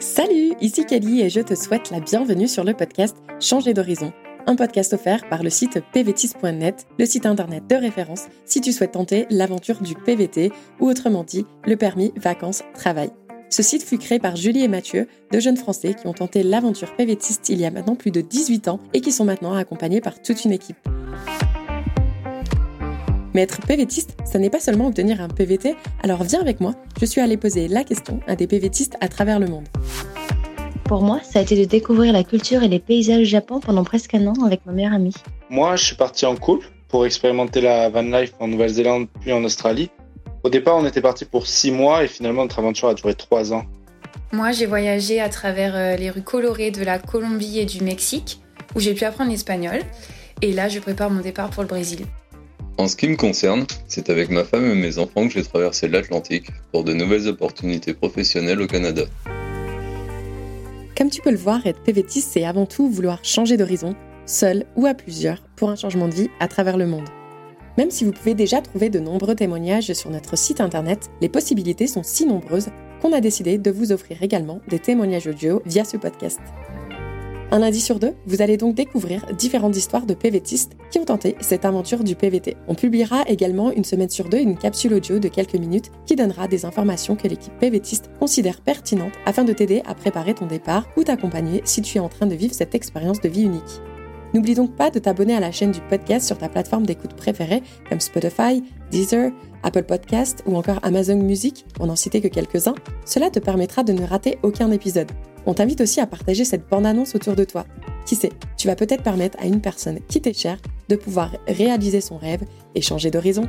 Salut, ici Kelly et je te souhaite la bienvenue sur le podcast Changer d'horizon, un podcast offert par le site pvtis.net, le site internet de référence si tu souhaites tenter l'aventure du PVT ou autrement dit le permis vacances-travail. Ce site fut créé par Julie et Mathieu, deux jeunes Français qui ont tenté l'aventure PVTiste il y a maintenant plus de 18 ans et qui sont maintenant accompagnés par toute une équipe. Mais être PVTiste, ça n'est pas seulement obtenir un PVT, alors viens avec moi, je suis allée poser la question à des PVTistes à travers le monde. Pour moi, ça a été de découvrir la culture et les paysages du Japon pendant presque un an avec ma meilleure amie. Moi, je suis parti en couple pour expérimenter la van life en Nouvelle-Zélande puis en Australie. Au départ, on était parti pour six mois et finalement notre aventure a duré trois ans. Moi, j'ai voyagé à travers euh, les rues colorées de la Colombie et du Mexique, où j'ai pu apprendre l'espagnol. Et là, je prépare mon départ pour le Brésil. En ce qui me concerne, c'est avec ma femme et mes enfants que j'ai traversé l'Atlantique pour de nouvelles opportunités professionnelles au Canada. Comme tu peux le voir, être PVTiste, c'est avant tout vouloir changer d'horizon, seul ou à plusieurs, pour un changement de vie à travers le monde. Même si vous pouvez déjà trouver de nombreux témoignages sur notre site internet, les possibilités sont si nombreuses qu'on a décidé de vous offrir également des témoignages audio via ce podcast. Un lundi sur deux, vous allez donc découvrir différentes histoires de PVTistes qui ont tenté cette aventure du PVT. On publiera également une semaine sur deux une capsule audio de quelques minutes qui donnera des informations que l'équipe PVTiste considère pertinentes afin de t'aider à préparer ton départ ou t'accompagner si tu es en train de vivre cette expérience de vie unique. N'oublie donc pas de t'abonner à la chaîne du podcast sur ta plateforme d'écoute préférée comme Spotify, Deezer, Apple Podcast ou encore Amazon Music, pour n'en citer que quelques-uns. Cela te permettra de ne rater aucun épisode. On t'invite aussi à partager cette bande-annonce autour de toi. Qui sait, tu vas peut-être permettre à une personne qui t'est chère de pouvoir réaliser son rêve et changer d'horizon.